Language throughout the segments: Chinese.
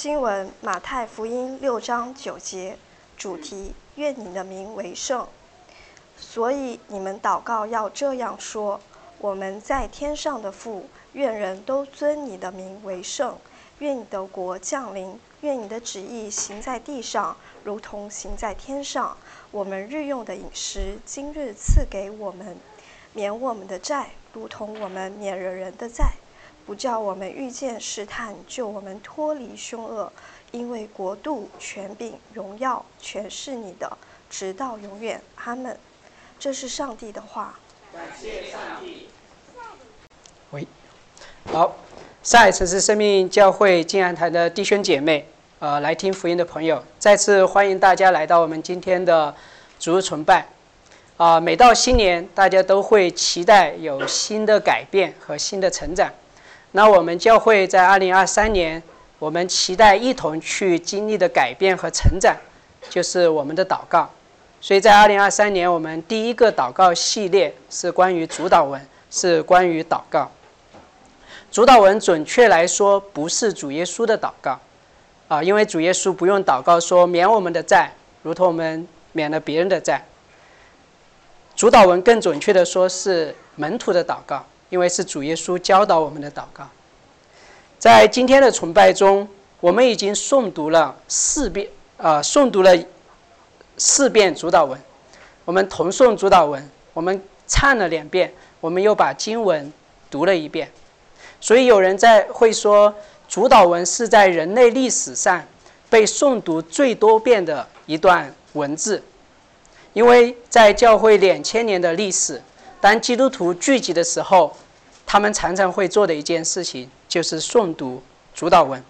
经文马太福音六章九节，主题：愿你的名为圣。所以你们祷告要这样说：我们在天上的父，愿人都尊你的名为圣。愿你的国降临。愿你的旨意行在地上，如同行在天上。我们日用的饮食，今日赐给我们，免我们的债，如同我们免了人的债。不叫我们遇见试探，救我们脱离凶恶。因为国度、权柄、荣耀，全是你的，直到永远。阿门。这是上帝的话。感谢上帝。喂，好，上一次是生命教会静安台的弟兄姐妹，呃，来听福音的朋友，再次欢迎大家来到我们今天的主日崇拜。啊，每到新年，大家都会期待有新的改变和新的成长。那我们教会在二零二三年，我们期待一同去经历的改变和成长，就是我们的祷告。所以在二零二三年，我们第一个祷告系列是关于主导文，是关于祷告。主导文准确来说不是主耶稣的祷告，啊，因为主耶稣不用祷告说免我们的债，如同我们免了别人的债。主导文更准确的说是门徒的祷告。因为是主耶稣教导我们的祷告，在今天的崇拜中，我们已经诵读了四遍，呃，诵读了四遍主导文，我们同诵主导文，我们唱了两遍，我们又把经文读了一遍。所以有人在会说，主导文是在人类历史上被诵读最多遍的一段文字，因为在教会两千年的历史。当基督徒聚集的时候，他们常常会做的一件事情就是诵读主导文。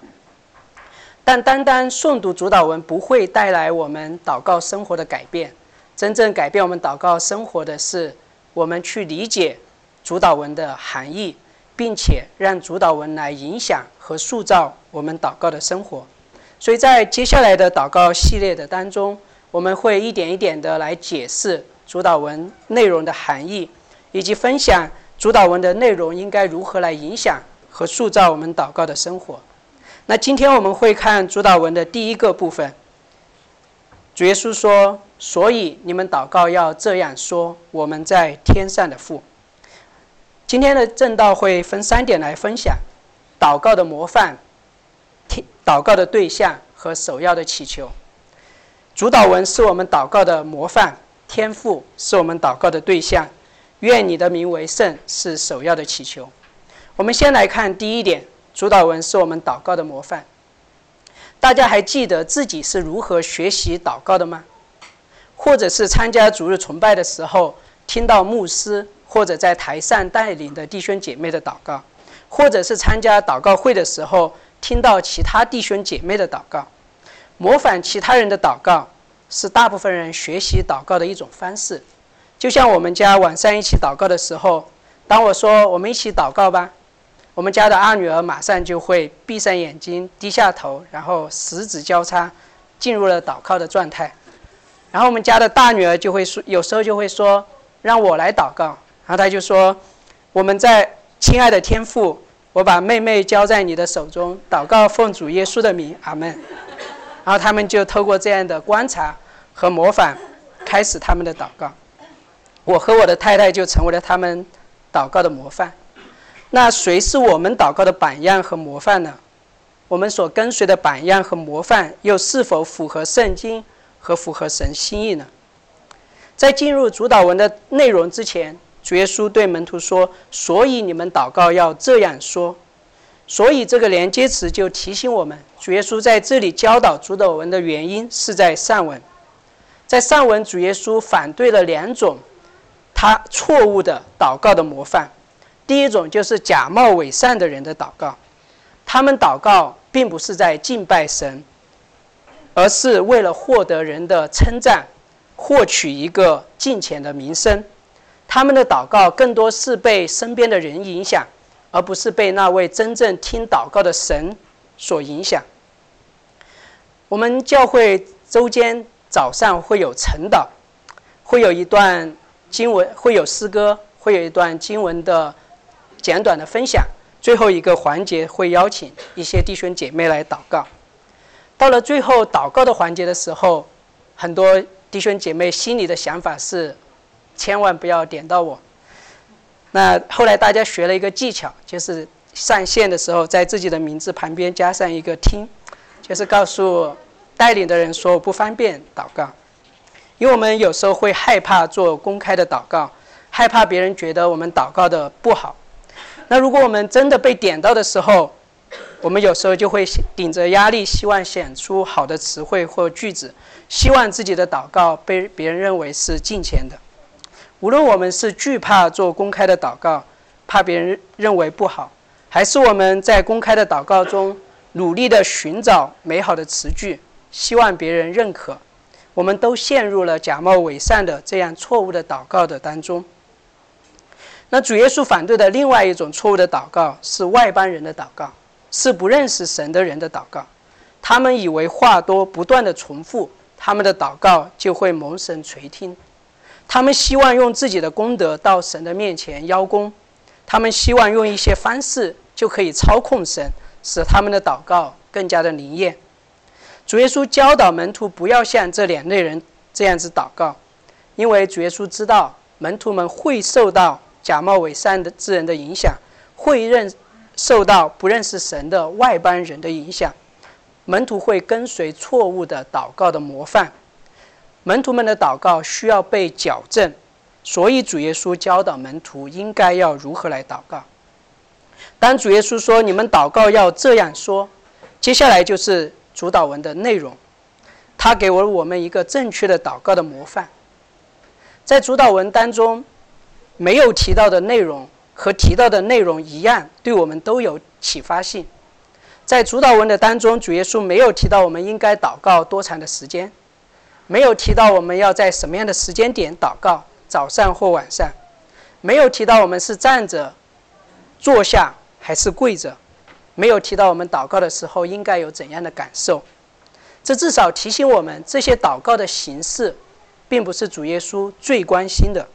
但单单诵读主导文不会带来我们祷告生活的改变。真正改变我们祷告生活的是，我们去理解主导文的含义，并且让主导文来影响和塑造我们祷告的生活。所以在接下来的祷告系列的当中，我们会一点一点的来解释主导文内容的含义。以及分享主导文的内容应该如何来影响和塑造我们祷告的生活。那今天我们会看主导文的第一个部分。主耶稣说：“所以你们祷告要这样说：我们在天上的父。”今天的正道会分三点来分享：祷告的模范、天祷告的对象和首要的祈求。主导文是我们祷告的模范，天赋是我们祷告的对象。愿你的名为圣是首要的祈求。我们先来看第一点，主导文是我们祷告的模范。大家还记得自己是如何学习祷告的吗？或者是参加主日崇拜的时候，听到牧师或者在台上带领的弟兄姐妹的祷告，或者是参加祷告会的时候，听到其他弟兄姐妹的祷告，模仿其他人的祷告，是大部分人学习祷告的一种方式。就像我们家晚上一起祷告的时候，当我说“我们一起祷告吧”，我们家的二女儿马上就会闭上眼睛，低下头，然后十指交叉，进入了祷告的状态。然后我们家的大女儿就会说，有时候就会说：“让我来祷告。”然后她就说：“我们在亲爱的天父，我把妹妹交在你的手中，祷告奉主耶稣的名，阿门。”然后他们就透过这样的观察和模仿，开始他们的祷告。我和我的太太就成为了他们祷告的模范。那谁是我们祷告的榜样和模范呢？我们所跟随的榜样和模范又是否符合圣经和符合神心意呢？在进入主导文的内容之前，主耶稣对门徒说：“所以你们祷告要这样说。”所以这个连接词就提醒我们，主耶稣在这里教导主导文的原因是在上文。在上文，主耶稣反对了两种。他错误的祷告的模范，第一种就是假冒伪善的人的祷告，他们祷告并不是在敬拜神，而是为了获得人的称赞，获取一个金钱的名声。他们的祷告更多是被身边的人影响，而不是被那位真正听祷告的神所影响。我们教会周间早上会有晨祷，会有一段。经文会有诗歌，会有一段经文的简短的分享。最后一个环节会邀请一些弟兄姐妹来祷告。到了最后祷告的环节的时候，很多弟兄姐妹心里的想法是：千万不要点到我。那后来大家学了一个技巧，就是上线的时候在自己的名字旁边加上一个“听”，就是告诉带领的人说我不方便祷告，因为我们有时候会害怕做公开的祷告，害怕别人觉得我们祷告的不好。那如果我们真的被点到的时候，我们有时候就会顶着压力，希望显出好的词汇或句子，希望自己的祷告被别人认为是敬虔的。无论我们是惧怕做公开的祷告，怕别人认为不好，还是我们在公开的祷告中努力的寻找美好的词句，希望别人认可，我们都陷入了假冒伪善的这样错误的祷告的当中。那主耶稣反对的另外一种错误的祷告是外邦人的祷告，是不认识神的人的祷告。他们以为话多不断的重复，他们的祷告就会蒙神垂听。他们希望用自己的功德到神的面前邀功，他们希望用一些方式就可以操控神，使他们的祷告更加的灵验。主耶稣教导门徒不要像这两类人这样子祷告，因为主耶稣知道门徒们会受到假冒伪善的之人的影响，会认受到不认识神的外邦人的影响，门徒会跟随错误的祷告的模范。门徒们的祷告需要被矫正，所以主耶稣教导门徒应该要如何来祷告。当主耶稣说“你们祷告要这样说”，接下来就是主导文的内容。他给了我们一个正确的祷告的模范。在主导文当中，没有提到的内容和提到的内容一样，对我们都有启发性。在主导文的当中，主耶稣没有提到我们应该祷告多长的时间。没有提到我们要在什么样的时间点祷告，早上或晚上；没有提到我们是站着、坐下还是跪着；没有提到我们祷告的时候应该有怎样的感受。这至少提醒我们，这些祷告的形式，并不是主耶稣最关心的。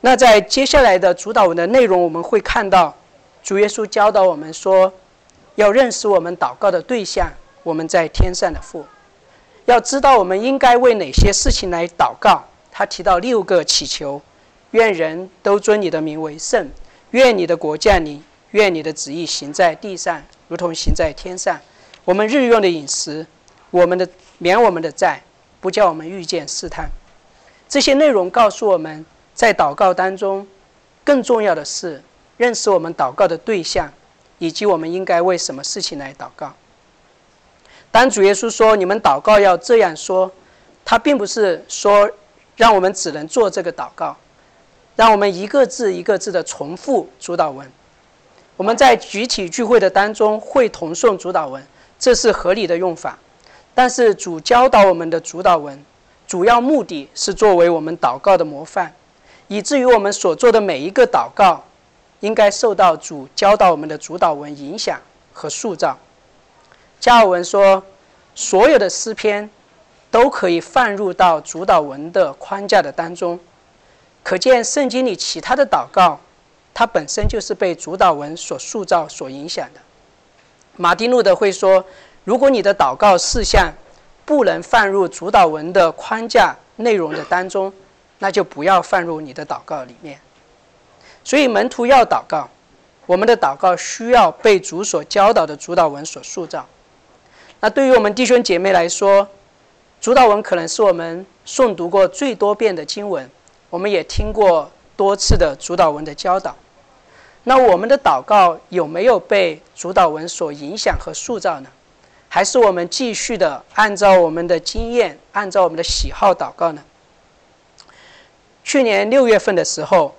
那在接下来的主导文的内容，我们会看到，主耶稣教导我们说，要认识我们祷告的对象，我们在天上的父。要知道我们应该为哪些事情来祷告。他提到六个祈求：愿人都尊你的名为圣；愿你的国降临；愿你的旨意行在地上，如同行在天上。我们日用的饮食，我们的免我们的债，不叫我们遇见试探。这些内容告诉我们在祷告当中，更重要的是认识我们祷告的对象，以及我们应该为什么事情来祷告。当主耶稣说“你们祷告要这样说”，他并不是说让我们只能做这个祷告，让我们一个字一个字的重复主导文。我们在集体聚会的当中会同诵主导文，这是合理的用法。但是主教导我们的主导文，主要目的是作为我们祷告的模范，以至于我们所做的每一个祷告，应该受到主教导我们的主导文影响和塑造。加尔文说：“所有的诗篇都可以放入到主导文的框架的当中，可见圣经里其他的祷告，它本身就是被主导文所塑造、所影响的。”马丁路德会说：“如果你的祷告事项不能放入主导文的框架内容的当中，那就不要放入你的祷告里面。”所以门徒要祷告，我们的祷告需要被主所教导的主导文所塑造。那对于我们弟兄姐妹来说，主导文可能是我们诵读过最多遍的经文，我们也听过多次的主导文的教导。那我们的祷告有没有被主导文所影响和塑造呢？还是我们继续的按照我们的经验、按照我们的喜好祷告呢？去年六月份的时候，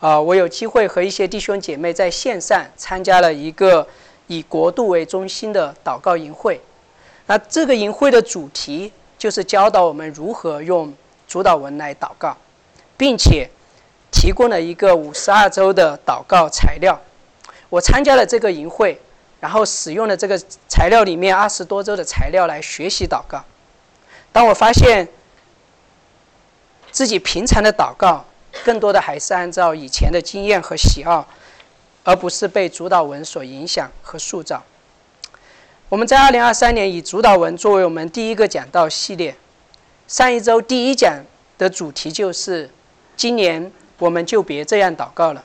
啊，我有机会和一些弟兄姐妹在线上参加了一个。以国度为中心的祷告营会，那这个营会的主题就是教导我们如何用主导文来祷告，并且提供了一个五十二周的祷告材料。我参加了这个营会，然后使用了这个材料里面二十多周的材料来学习祷告。当我发现自己平常的祷告，更多的还是按照以前的经验和喜好。而不是被主导文所影响和塑造。我们在二零二三年以主导文作为我们第一个讲道系列。上一周第一讲的主题就是今年我们就别这样祷告了。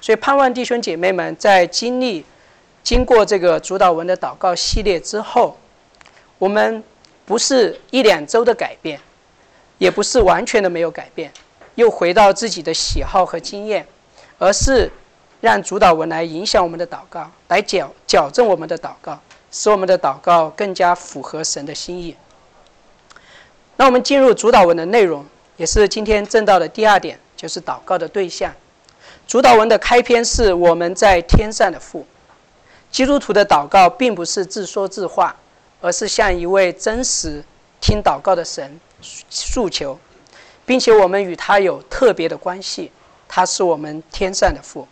所以盼望弟兄姐妹们在经历经过这个主导文的祷告系列之后，我们不是一两周的改变，也不是完全的没有改变，又回到自己的喜好和经验，而是让主导文来影响我们的祷告，来矫矫正我们的祷告。使我们的祷告更加符合神的心意。那我们进入主导文的内容，也是今天正道的第二点，就是祷告的对象。主导文的开篇是我们在天上的父。基督徒的祷告并不是自说自话，而是向一位真实听祷告的神诉求，并且我们与他有特别的关系。他是我们天上的父。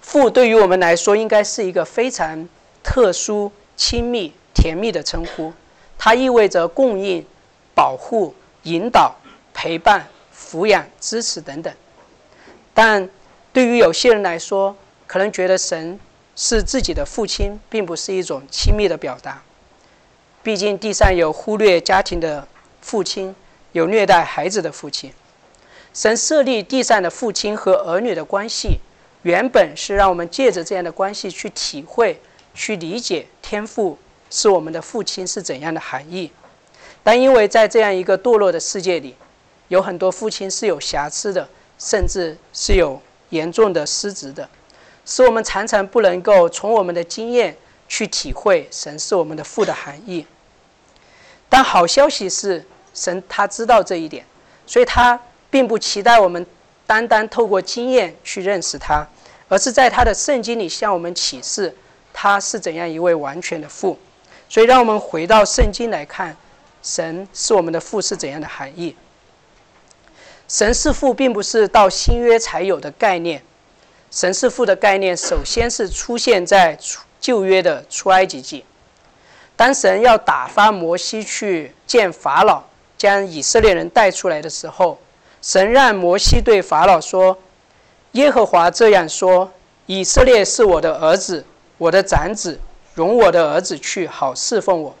父对于我们来说，应该是一个非常。特殊、亲密、甜蜜的称呼，它意味着供应、保护、引导、陪伴、抚养、支持等等。但对于有些人来说，可能觉得神是自己的父亲，并不是一种亲密的表达。毕竟地上有忽略家庭的父亲，有虐待孩子的父亲。神设立地上的父亲和儿女的关系，原本是让我们借着这样的关系去体会。去理解天父是我们的父亲是怎样的含义，但因为在这样一个堕落的世界里，有很多父亲是有瑕疵的，甚至是有严重的失职的，使我们常常不能够从我们的经验去体会神是我们的父的含义。但好消息是，神他知道这一点，所以他并不期待我们单单透过经验去认识他，而是在他的圣经里向我们启示。他是怎样一位完全的父？所以，让我们回到圣经来看，神是我们的父是怎样的含义？神是父，并不是到新约才有的概念。神是父的概念，首先是出现在旧约的出埃及记。当神要打发摩西去见法老，将以色列人带出来的时候，神让摩西对法老说：“耶和华这样说：以色列是我的儿子。”我的长子，容我的儿子去，好侍奉我。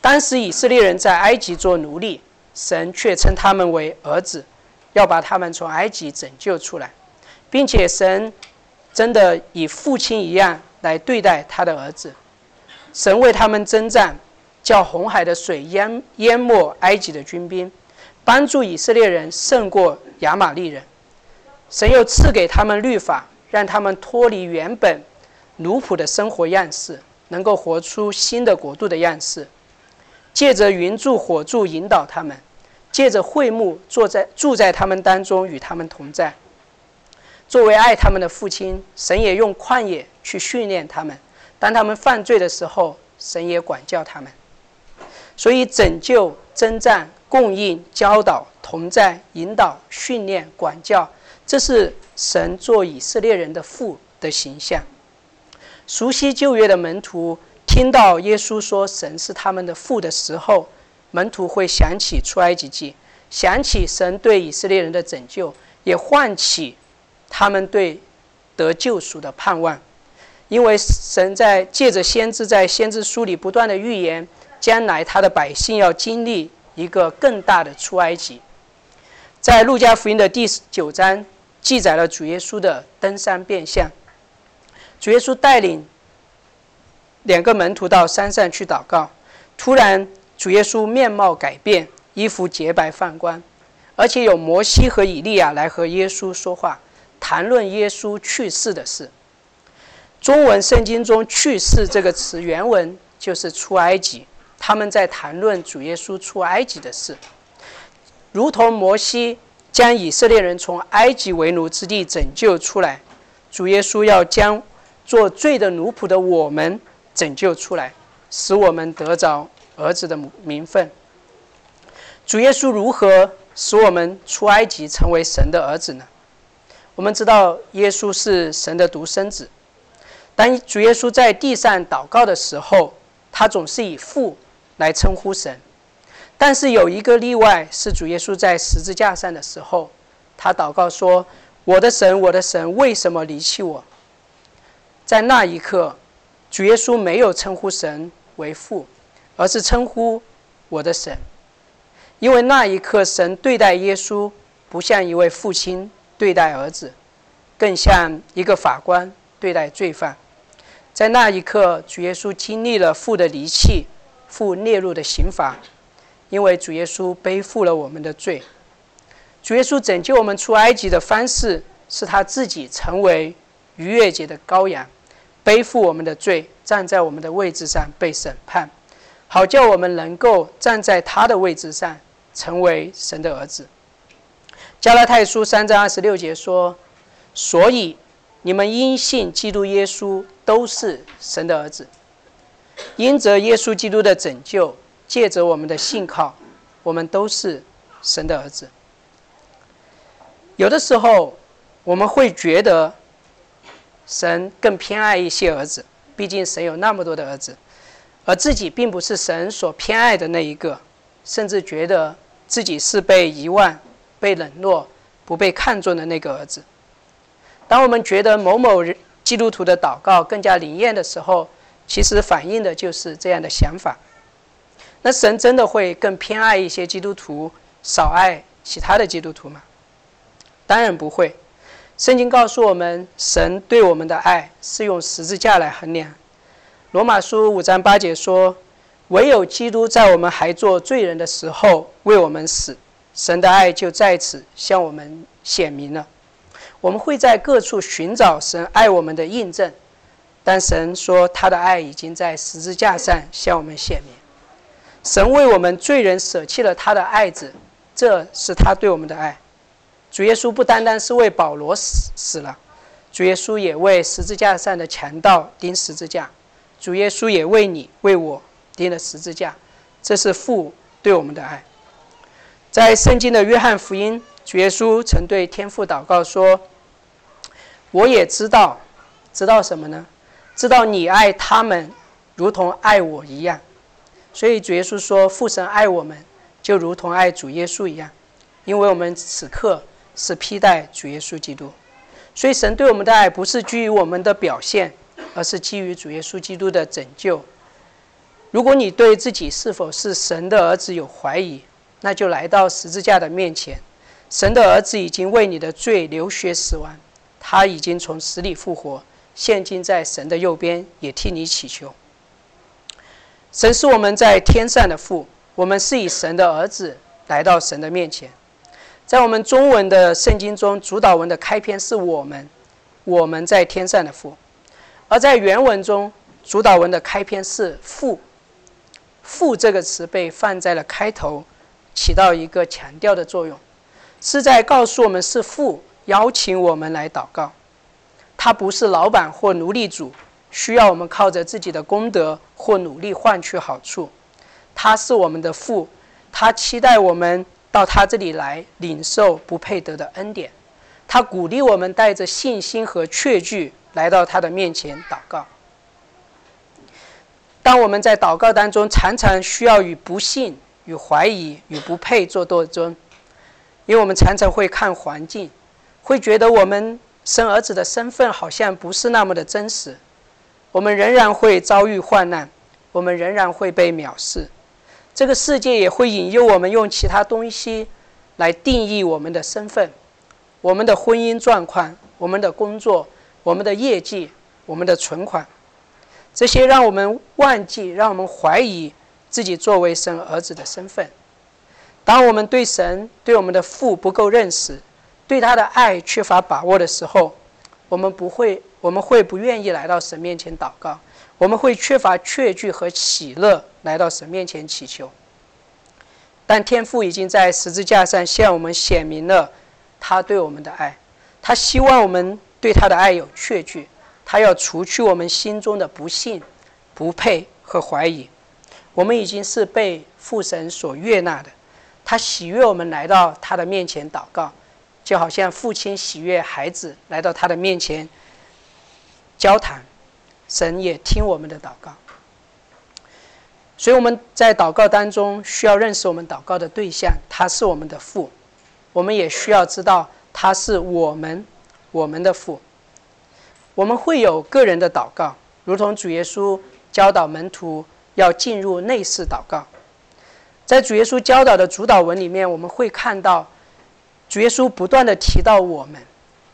当时以色列人在埃及做奴隶，神却称他们为儿子，要把他们从埃及拯救出来，并且神真的以父亲一样来对待他的儿子。神为他们征战，叫红海的水淹淹没埃及的军兵，帮助以色列人胜过亚玛利人。神又赐给他们律法，让他们脱离原本。奴仆的生活样式，能够活出新的国度的样式。借着云柱火柱引导他们，借着会幕坐在住在他们当中，与他们同在。作为爱他们的父亲，神也用旷野去训练他们。当他们犯罪的时候，神也管教他们。所以，拯救、征战、供应、教导、同在、引导、训练、管教，这是神做以色列人的父的形象。熟悉旧约的门徒听到耶稣说神是他们的父的时候，门徒会想起出埃及记，想起神对以色列人的拯救，也唤起他们对得救赎的盼望。因为神在借着先知在先知书里不断的预言，将来他的百姓要经历一个更大的出埃及。在路加福音的第九章记载了主耶稣的登山变相。主耶稣带领两个门徒到山上去祷告，突然主耶稣面貌改变，衣服洁白放光，而且有摩西和以利亚来和耶稣说话，谈论耶稣去世的事。中文圣经中“去世”这个词原文就是出埃及，他们在谈论主耶稣出埃及的事，如同摩西将以色列人从埃及为奴之地拯救出来，主耶稣要将。做罪的奴仆的我们拯救出来，使我们得着儿子的名分。主耶稣如何使我们出埃及成为神的儿子呢？我们知道耶稣是神的独生子。当主耶稣在地上祷告的时候，他总是以父来称呼神。但是有一个例外，是主耶稣在十字架上的时候，他祷告说：“我的神，我的神，为什么离弃我？”在那一刻，主耶稣没有称呼神为父，而是称呼我的神，因为那一刻神对待耶稣不像一位父亲对待儿子，更像一个法官对待罪犯。在那一刻，主耶稣经历了父的离弃，父列入的刑罚，因为主耶稣背负了我们的罪。主耶稣拯救我们出埃及的方式，是他自己成为逾越节的羔羊，背负我们的罪，站在我们的位置上被审判，好叫我们能够站在他的位置上，成为神的儿子。加拉太书三章二十六节说：“所以你们因信基督耶稣。”都是神的儿子，因着耶稣基督的拯救，借着我们的信靠，我们都是神的儿子。有的时候，我们会觉得神更偏爱一些儿子，毕竟神有那么多的儿子，而自己并不是神所偏爱的那一个，甚至觉得自己是被遗忘、被冷落、不被看重的那个儿子。当我们觉得某某人，基督徒的祷告更加灵验的时候，其实反映的就是这样的想法。那神真的会更偏爱一些基督徒，少爱其他的基督徒吗？当然不会。圣经告诉我们，神对我们的爱是用十字架来衡量。罗马书五章八节说：“唯有基督在我们还做罪人的时候为我们死，神的爱就在此向我们显明了。”我们会在各处寻找神爱我们的印证，但神说他的爱已经在十字架上向我们显明。神为我们罪人舍弃了他的爱子，这是他对我们的爱。主耶稣不单单是为保罗死死了，主耶稣也为十字架上的强盗钉十字架，主耶稣也为你为我钉了十字架。这是父对我们的爱。在圣经的约翰福音，主耶稣曾对天父祷告说。我也知道，知道什么呢？知道你爱他们，如同爱我一样。所以主耶稣说，父神爱我们，就如同爱主耶稣一样，因为我们此刻是披戴主耶稣基督。所以神对我们的爱不是基于我们的表现，而是基于主耶稣基督的拯救。如果你对自己是否是神的儿子有怀疑，那就来到十字架的面前。神的儿子已经为你的罪流血死亡。他已经从死里复活，现今在神的右边，也替你祈求。神是我们在天上的父，我们是以神的儿子来到神的面前。在我们中文的圣经中，主导文的开篇是我们，我们在天上的父；而在原文中，主导文的开篇是父。父这个词被放在了开头，起到一个强调的作用，是在告诉我们是父。邀请我们来祷告，他不是老板或奴隶主，需要我们靠着自己的功德或努力换取好处。他是我们的父，他期待我们到他这里来领受不配得的恩典。他鼓励我们带着信心和确据来到他的面前祷告。当我们在祷告当中，常常需要与不信、与怀疑、与不配做斗争，因为我们常常会看环境。会觉得我们生儿子的身份好像不是那么的真实，我们仍然会遭遇患难，我们仍然会被藐视，这个世界也会引诱我们用其他东西来定义我们的身份，我们的婚姻状况、我们的工作、我们的业绩、我们的存款，这些让我们忘记，让我们怀疑自己作为神儿子的身份。当我们对神、对我们的父不够认识。对他的爱缺乏把握的时候，我们不会，我们会不愿意来到神面前祷告，我们会缺乏确据和喜乐来到神面前祈求。但天父已经在十字架上向我们显明了他对我们的爱，他希望我们对他的爱有确据，他要除去我们心中的不信、不配和怀疑。我们已经是被父神所悦纳的，他喜悦我们来到他的面前祷告。就好像父亲喜悦孩子来到他的面前交谈，神也听我们的祷告。所以我们在祷告当中需要认识我们祷告的对象，他是我们的父。我们也需要知道他是我们我们的父。我们会有个人的祷告，如同主耶稣教导门徒要进入内室祷告。在主耶稣教导的主导文里面，我们会看到主耶稣不断的提到我们，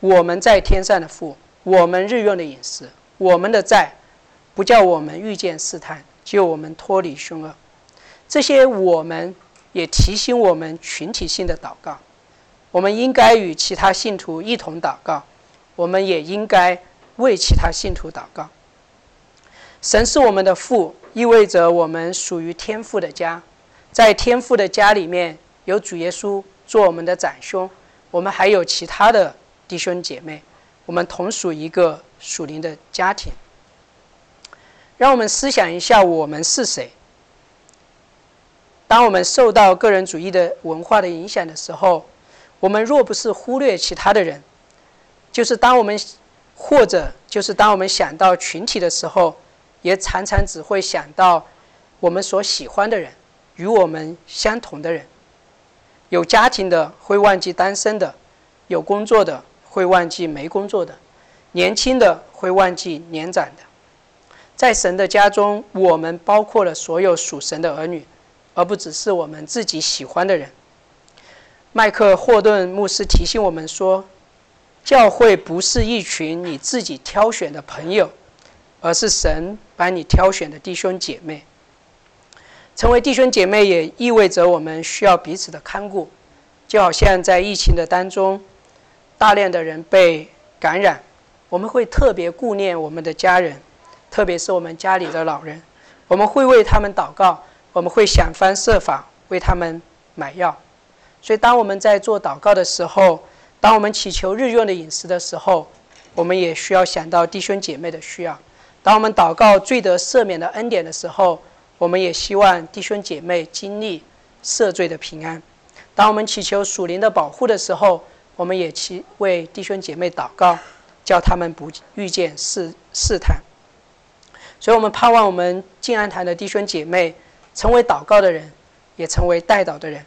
我们在天上的父，我们日用的饮食，我们的债，不叫我们遇见试探，救我们脱离凶恶。这些我们也提醒我们群体性的祷告，我们应该与其他信徒一同祷告，我们也应该为其他信徒祷告。神是我们的父，意味着我们属于天父的家，在天父的家里面有主耶稣做我们的长兄，我们还有其他的弟兄姐妹，我们同属一个属灵的家庭。让我们思想一下，我们是谁？当我们受到个人主义的文化的影响的时候，我们若不是忽略其他的人，就是当我们或者就是当我们想到群体的时候。也常常只会想到我们所喜欢的人，与我们相同的人。有家庭的会忘记单身的，有工作的会忘记没工作的，年轻的会忘记年长的。在神的家中，我们包括了所有属神的儿女，而不只是我们自己喜欢的人。麦克霍顿牧师提醒我们说：“教会不是一群你自己挑选的朋友。”而是神把你挑选的弟兄姐妹，成为弟兄姐妹也意味着我们需要彼此的看顾，就好像在疫情的当中，大量的人被感染，我们会特别顾念我们的家人，特别是我们家里的老人，我们会为他们祷告，我们会想方设法为他们买药。所以，当我们在做祷告的时候，当我们祈求日用的饮食的时候，我们也需要想到弟兄姐妹的需要。当我们祷告罪得赦免的恩典的时候，我们也希望弟兄姐妹经历赦罪的平安。当我们祈求属灵的保护的时候，我们也祈为弟兄姐妹祷告，叫他们不遇见试试探。所以，我们盼望我们静安堂的弟兄姐妹成为祷告的人，也成为代祷的人。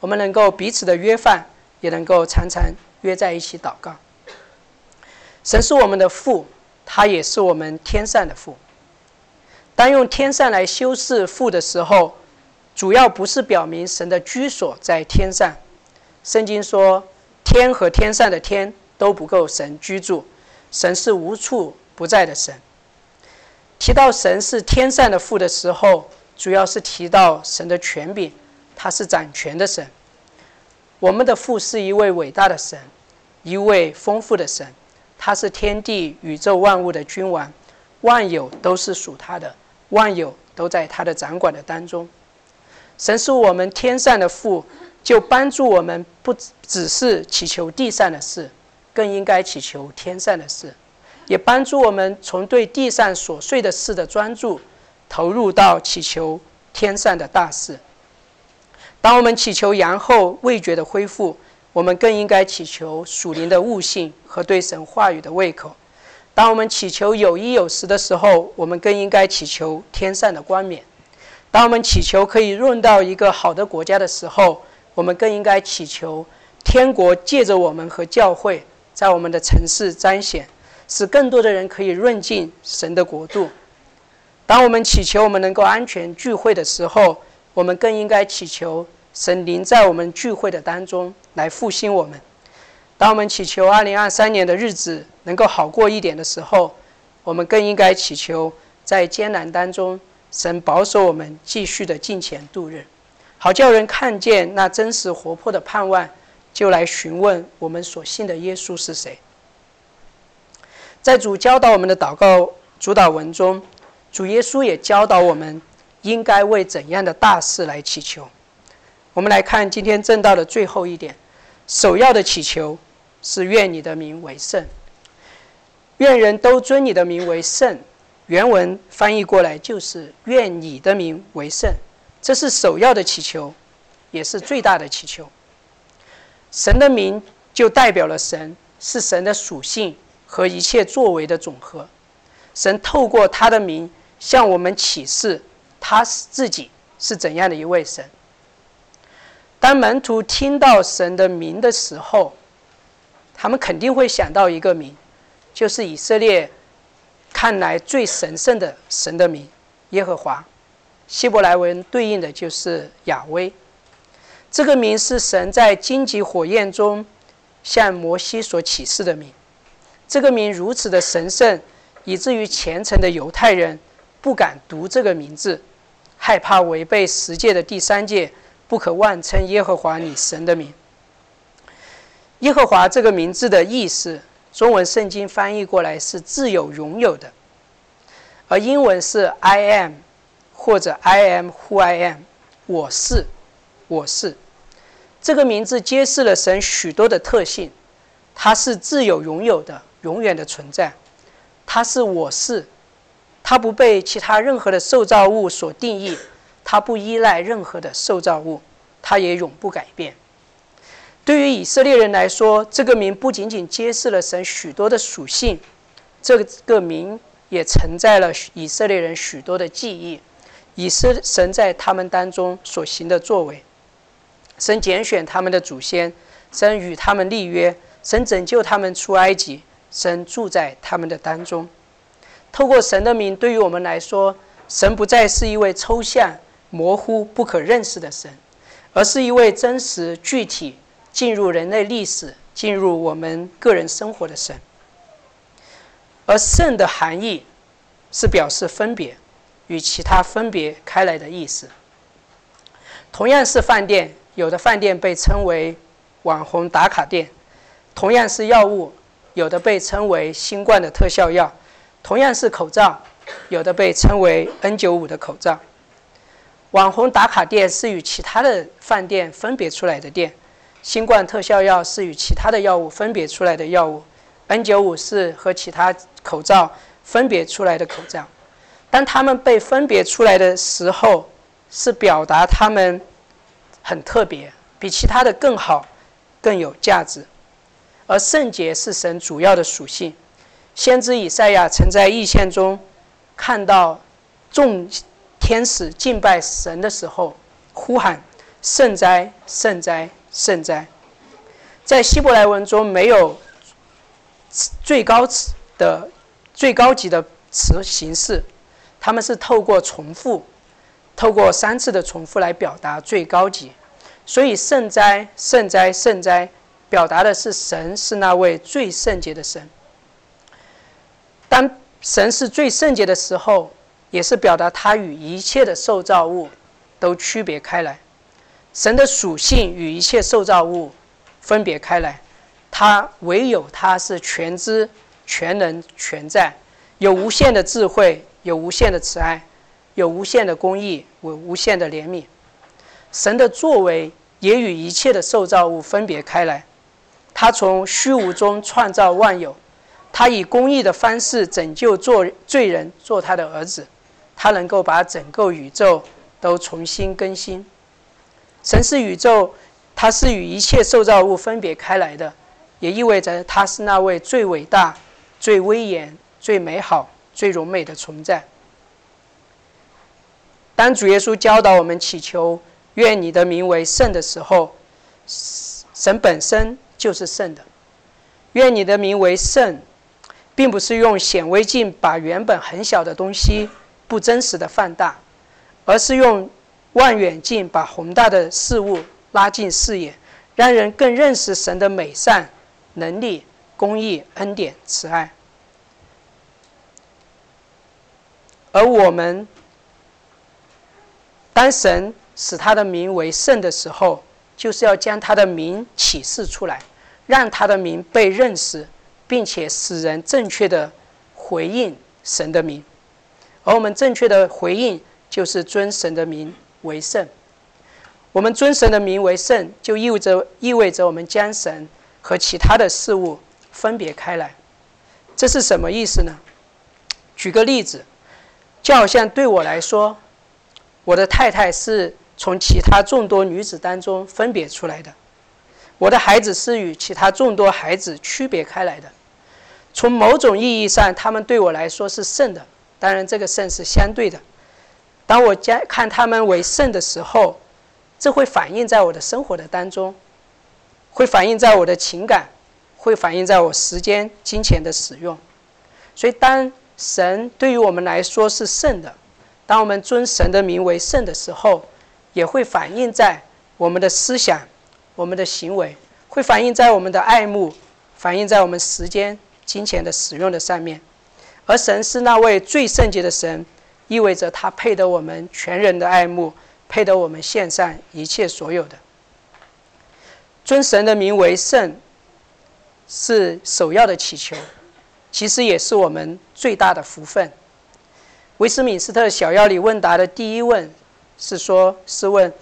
我们能够彼此的约饭，也能够常常约在一起祷告。神是我们的父。他也是我们天上的父。当用天上来修饰父的时候，主要不是表明神的居所在天上。圣经说，天和天上的天都不够神居住，神是无处不在的神。提到神是天上的父的时候，主要是提到神的权柄，他是掌权的神。我们的父是一位伟大的神，一位丰富的神。他是天地宇宙万物的君王，万有都是属他的，万有都在他的掌管的当中。神是我们天上的父，就帮助我们不只是祈求地上的事，更应该祈求天上的事，也帮助我们从对地上琐碎的事的专注，投入到祈求天上的大事。当我们祈求阳后味觉的恢复。我们更应该祈求属灵的悟性和对神话语的胃口。当我们祈求有衣有食的时候，我们更应该祈求天上的冠冕。当我们祈求可以润到一个好的国家的时候，我们更应该祈求天国借着我们和教会，在我们的城市彰显，使更多的人可以润进神的国度。当我们祈求我们能够安全聚会的时候，我们更应该祈求。神灵在我们聚会的当中来复兴我们。当我们祈求二零二三年的日子能够好过一点的时候，我们更应该祈求在艰难当中，神保守我们继续的进前度日，好叫人看见那真实活泼的盼望，就来询问我们所信的耶稣是谁。在主教导我们的祷告主导文中，主耶稣也教导我们应该为怎样的大事来祈求。我们来看今天正道的最后一点，首要的祈求是愿你的名为圣，愿人都尊你的名为圣。原文翻译过来就是愿你的名为圣，这是首要的祈求，也是最大的祈求。神的名就代表了神是神的属性和一切作为的总和。神透过他的名向我们启示他是自己是怎样的一位神。当门徒听到神的名的时候，他们肯定会想到一个名，就是以色列看来最神圣的神的名——耶和华。希伯来文对应的就是亚威。这个名是神在荆棘火焰中向摩西所启示的名。这个名如此的神圣，以至于虔诚的犹太人不敢读这个名字，害怕违背十诫的第三诫，不可妄称耶和华你神的名。耶和华这个名字的意思，中文圣经翻译过来是自有、拥有的，而英文是 “I am” 或者 “I am who I am”，我是，我是。这个名字揭示了神许多的特性，它是自有、拥有的。永远的存在，它是我是，它不被其他任何的受造物所定义，它不依赖任何的受造物，它也永不改变。对于以色列人来说，这个名不仅仅揭示了神许多的属性，这个名也承载了以色列人许多的记忆，以色神在他们当中所行的作为，神拣选他们的祖先，神与他们立约，神拯救他们出埃及。神住在他们的当中，透过神的名，对于我们来说，神不再是一位抽象、模糊、不可认识的神，而是一位真实、具体、进入人类历史、进入我们个人生活的神。而圣的含义是表示分别，与其他分别开来的意思。同样是饭店，有的饭店被称为网红打卡店；同样是药物。有的被称为新冠的特效药，同样是口罩，有的被称为 N95 的口罩。网红打卡店是与其他的饭店分别出来的店，新冠特效药是与其他的药物分别出来的药物，N95 是和其他口罩分别出来的口罩。当他们被分别出来的时候，是表达他们很特别，比其他的更好，更有价值。而圣洁是神主要的属性。先知以赛亚曾在异象中看到众天使敬拜神的时候，呼喊“圣哉，圣哉，圣哉”。在希伯来文中没有最高词的最高级的词形式，他们是透过重复，透过三次的重复来表达最高级。所以“圣哉，圣哉，圣哉”。表达的是神是那位最圣洁的神。当神是最圣洁的时候，也是表达他与一切的受造物都区别开来。神的属性与一切受造物分别开来，他唯有他是全知、全能、全在，有无限的智慧，有无限的慈爱，有无限的公义，有无限的怜悯。神的作为也与一切的受造物分别开来。他从虚无中创造万有，他以公义的方式拯救做罪人，做他的儿子，他能够把整个宇宙都重新更新。神是宇宙，它是与一切受造物分别开来的，也意味着他是那位最伟大、最威严、最美好、最荣美的存在。当主耶稣教导我们祈求“愿你的名为圣”的时候，神本身。就是圣的，愿你的名为圣，并不是用显微镜把原本很小的东西不真实的放大，而是用望远镜把宏大的事物拉近视野，让人更认识神的美善、能力、公义、恩典、慈爱。而我们，当神使他的名为圣的时候，就是要将他的名启示出来。让他的名被认识，并且使人正确的回应神的名，而我们正确的回应就是尊神的名为圣。我们尊神的名为圣，就意味着意味着我们将神和其他的事物分别开来。这是什么意思呢？举个例子，就好像对我来说，我的太太是从其他众多女子当中分别出来的。我的孩子是与其他众多孩子区别开来的，从某种意义上，他们对我来说是圣的。当然，这个圣是相对的。当我将看他们为圣的时候，这会反映在我的生活的当中，会反映在我的情感，会反映在我时间、金钱的使用。所以，当神对于我们来说是圣的。当我们尊神的名为圣的时候，也会反映在我们的思想、我们的行为，会反映在我们的爱慕，反映在我们时间、金钱的使用的上面。而神是那位最圣洁的神，意味着他配得我们全人的爱慕，配得我们献上一切所有的。尊神的名为圣，是首要的祈求，其实也是我们最大的福分。威斯敏斯特小要里问答的第一问是说：“是问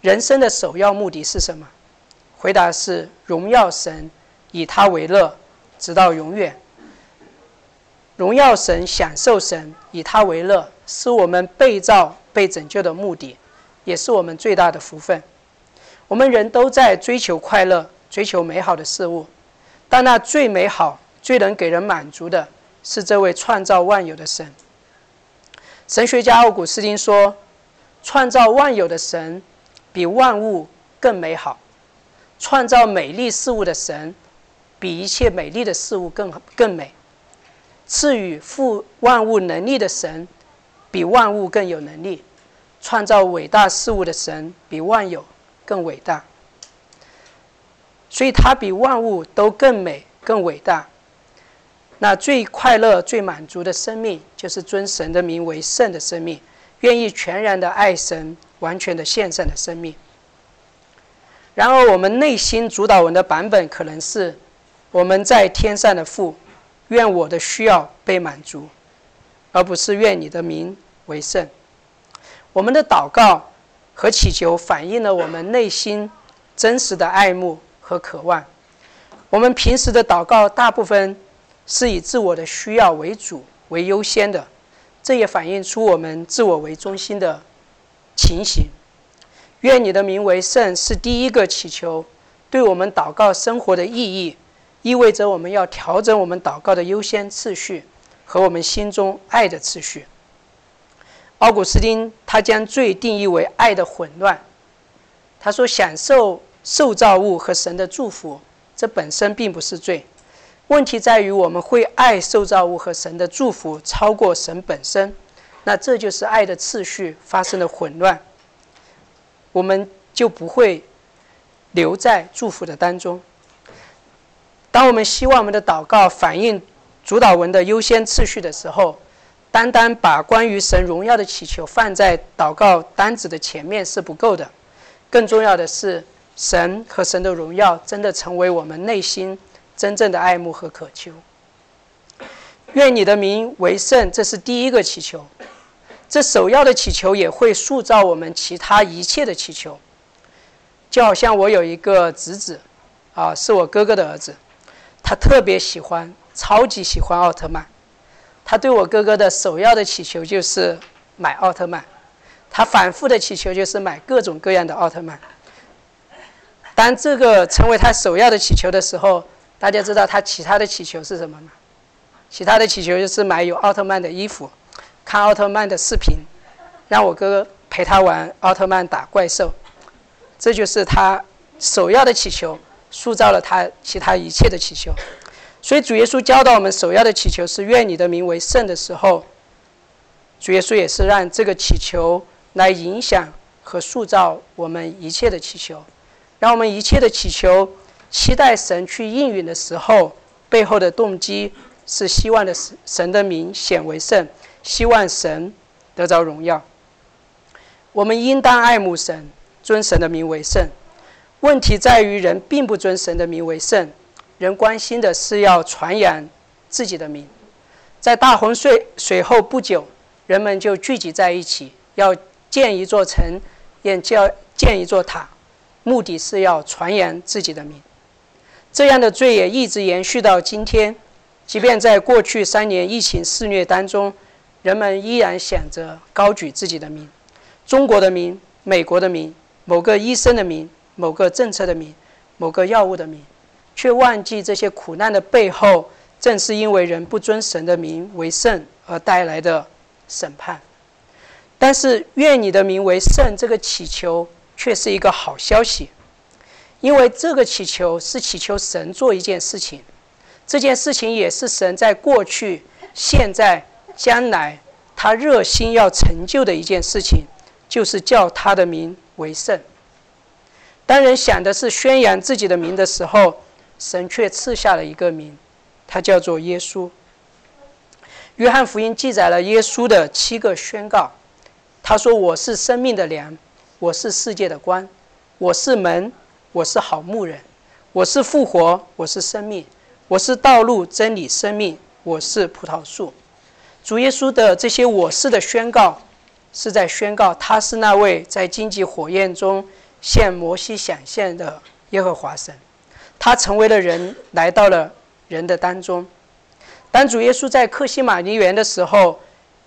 人生的首要目的是什么？”回答是：“荣耀神，以他为乐，直到永远。”荣耀神，享受神，以他为乐，是我们被造、被拯救的目的，也是我们最大的福分。我们人都在追求快乐，追求美好的事物，但那最美好、最能给人满足的，是这位创造万有的神。神学家奥古斯丁说：“创造万有的神，比万物更美好；创造美丽事物的神，比一切美丽的事物更更美；赐予富万物能力的神，比万物更有能力；创造伟大事物的神，比万有更伟大。所以，他比万物都更美、更伟大。”那最快乐、最满足的生命，就是尊神的名为圣的生命，愿意全然的爱神、完全的献上的生命。然而，我们内心主导文的版本可能是：我们在天上的父，愿我的需要被满足，而不是愿你的名为圣。我们的祷告和祈求反映了我们内心真实的爱慕和渴望。我们平时的祷告大部分。是以自我的需要为主为优先的，这也反映出我们自我为中心的情形。愿你的名为圣是第一个祈求，对我们祷告生活的意义，意味着我们要调整我们祷告的优先次序和我们心中爱的次序。奥古斯丁他将罪定义为爱的混乱。他说：“享受受造物和神的祝福，这本身并不是罪。”问题在于，我们会爱受造物和神的祝福超过神本身，那这就是爱的次序发生了混乱，我们就不会留在祝福的当中。当我们希望我们的祷告反映主导文的优先次序的时候，单单把关于神荣耀的祈求放在祷告单子的前面是不够的，更重要的是，神和神的荣耀真的成为我们内心。真正的爱慕和渴求，愿你的名为圣，这是第一个祈求。这首要的祈求也会塑造我们其他一切的祈求。就好像我有一个侄子，啊，是我哥哥的儿子，他特别喜欢，超级喜欢奥特曼。他对我哥哥的首要的祈求就是买奥特曼，他反复的祈求就是买各种各样的奥特曼。当这个成为他首要的祈求的时候，大家知道他其他的祈求是什么吗？其他的祈求就是买有奥特曼的衣服，看奥特曼的视频，让我哥哥陪他玩奥特曼打怪兽，这就是他首要的祈求，塑造了他其他一切的祈求。所以主耶稣教导我们首要的祈求是愿你的名为圣的时候，主耶稣也是让这个祈求来影响和塑造我们一切的祈求，让我们一切的祈求。期待神去应允的时候，背后的动机是希望的神神的名显为圣，希望神得着荣耀。我们应当爱慕神，尊神的名为圣。问题在于人并不尊神的名为圣，人关心的是要传扬自己的名。在大洪水水后不久，人们就聚集在一起，要建一座城，也叫建一座塔，目的是要传扬自己的名。这样的罪也一直延续到今天，即便在过去三年疫情肆虐当中，人们依然想着高举自己的名，中国的名、美国的名、某个医生的名、某个政策的名、某个药物的名，却忘记这些苦难的背后，正是因为人不尊神的名为圣而带来的审判。但是，愿你的名为圣，这个祈求却是一个好消息。因为这个祈求是祈求神做一件事情，这件事情也是神在过去、现在、将来他热心要成就的一件事情，就是叫他的名为圣。当人想的是宣扬自己的名的时候，神却赐下了一个名，他叫做耶稣。约翰福音记载了耶稣的七个宣告。他说：“我是生命的粮，我是世界的光，我是门，我是好牧人，我是复活，我是生命，我是道路、真理、生命，我是葡萄树。”主耶稣的这些“我是”的宣告，是在宣告他是那位在荆棘火焰中向摩西显现的耶和华神。他成为了人，来到了人的当中。当主耶稣在克西马尼园的时候，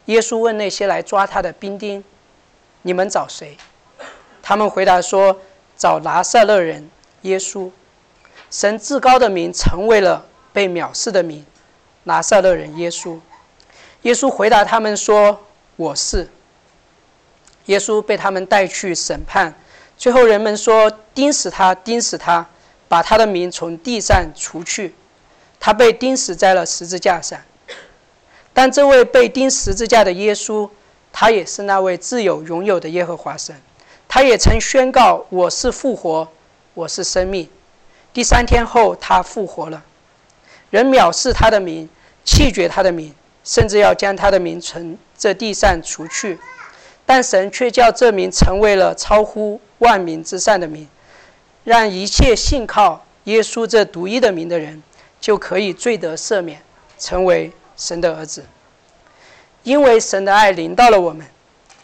耶稣问那些来抓他的兵丁：“你们找谁？”他们回答说：“找拿撒勒人耶稣。”神至高的名成为了被藐视的名，拿撒勒人耶稣。耶稣回答他们说：“我是。”耶稣被他们带去审判，最后人们说：“钉死他，钉死他，把他的名从地上除去。”他被钉死在了十字架上，但这位被钉十字架的耶稣，他也是那位自有拥有的耶和华神，他也曾宣告：“我是复活，我是生命。”第三天后，他复活了。人藐视他的名，弃绝他的名，甚至要将他的名从这地上除去，但神却叫这名成为了超乎万民之上的名，让一切信靠耶稣这独一的名的人。就可以罪得赦免，成为神的儿子。因为神的爱临到了我们，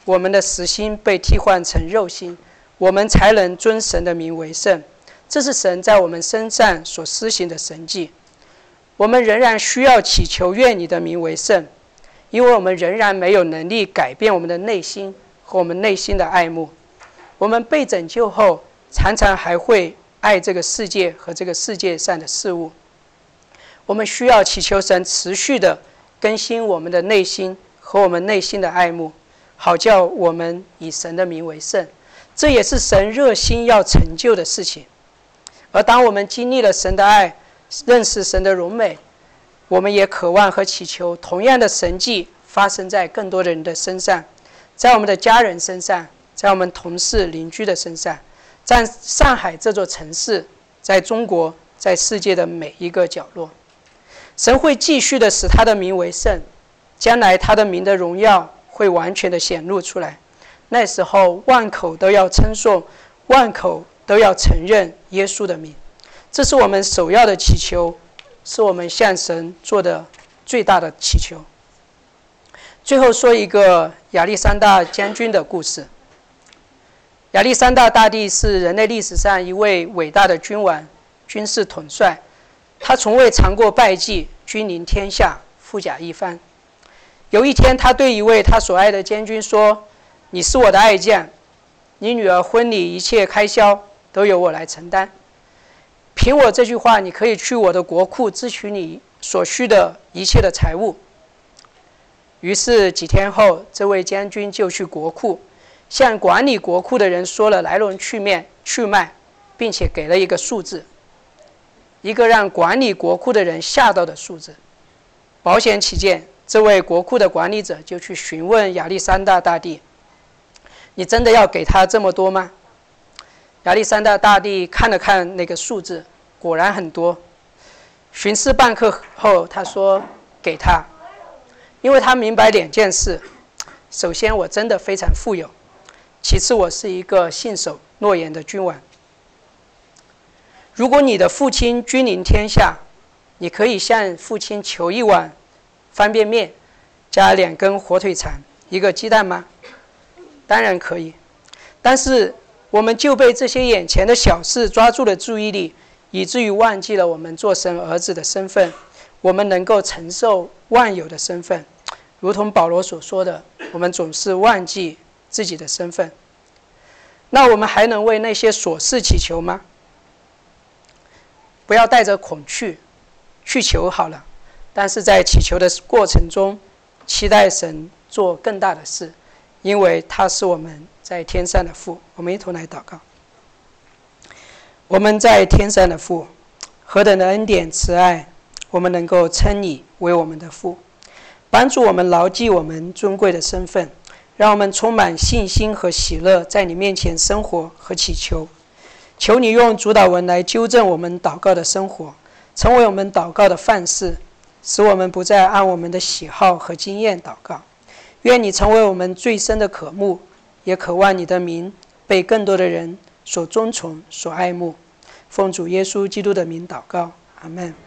我们的实心被替换成肉心，我们才能尊神的名为圣。这是神在我们身上所施行的神迹。我们仍然需要祈求愿你的名为圣，因为我们仍然没有能力改变我们的内心和我们内心的爱慕。我们被拯救后，常常还会爱这个世界和这个世界上的事物。我们需要祈求神持续的更新我们的内心和我们内心的爱慕，好叫我们以神的名为圣。这也是神热心要成就的事情。而当我们经历了神的爱，认识神的荣美，我们也渴望和祈求同样的神迹发生在更多的人的身上，在我们的家人身上，在我们同事邻居的身上，在上海这座城市，在中国，在世界的每一个角落。神会继续的使他的名为圣，将来他的名的荣耀会完全的显露出来。那时候万口都要称颂，万口都要承认耶稣的名。这是我们首要的祈求，是我们向神做的最大的祈求。最后说一个亚历山大将军的故事。亚历山大大帝是人类历史上一位伟大的君王、军事统帅。他从未尝过败绩，君临天下，富甲一方。有一天，他对一位他所爱的将军说：“你是我的爱将，你女儿婚礼一切开销都由我来承担。凭我这句话，你可以去我的国库支取你所需的一切的财物。”于是几天后，这位将军就去国库，向管理国库的人说了来龙去脉，去脉，并且给了一个数字。一个让管理国库的人吓到的数字。保险起见，这位国库的管理者就去询问亚历山大大帝：“你真的要给他这么多吗？”亚历山大大帝看了看那个数字，果然很多。巡视半刻后，他说：“给他，因为他明白两件事：首先，我真的非常富有；其次，我是一个信守诺言的君王。”如果你的父亲君临天下，你可以向父亲求一碗方便面，加两根火腿肠，一个鸡蛋吗？当然可以。但是我们就被这些眼前的小事抓住了注意力，以至于忘记了我们做神儿子的身份，我们能够承受万有的身份。如同保罗所说的，我们总是忘记自己的身份。那我们还能为那些琐事祈求吗？不要带着恐惧去求好了，但是在祈求的过程中，期待神做更大的事，因为他是我们在天上的父。我们一同来祷告。我们在天上的父，何等的恩典慈爱，我们能够称你为我们的父。帮助我们牢记我们尊贵的身份，让我们充满信心和喜乐，在你面前生活和祈求。求你用主导文来纠正我们祷告的生活，成为我们祷告的范式，使我们不再按我们的喜好和经验祷告。愿你成为我们最深的渴慕，也渴望你的名被更多的人所尊崇、所爱慕。奉主耶稣基督的名祷告，阿门。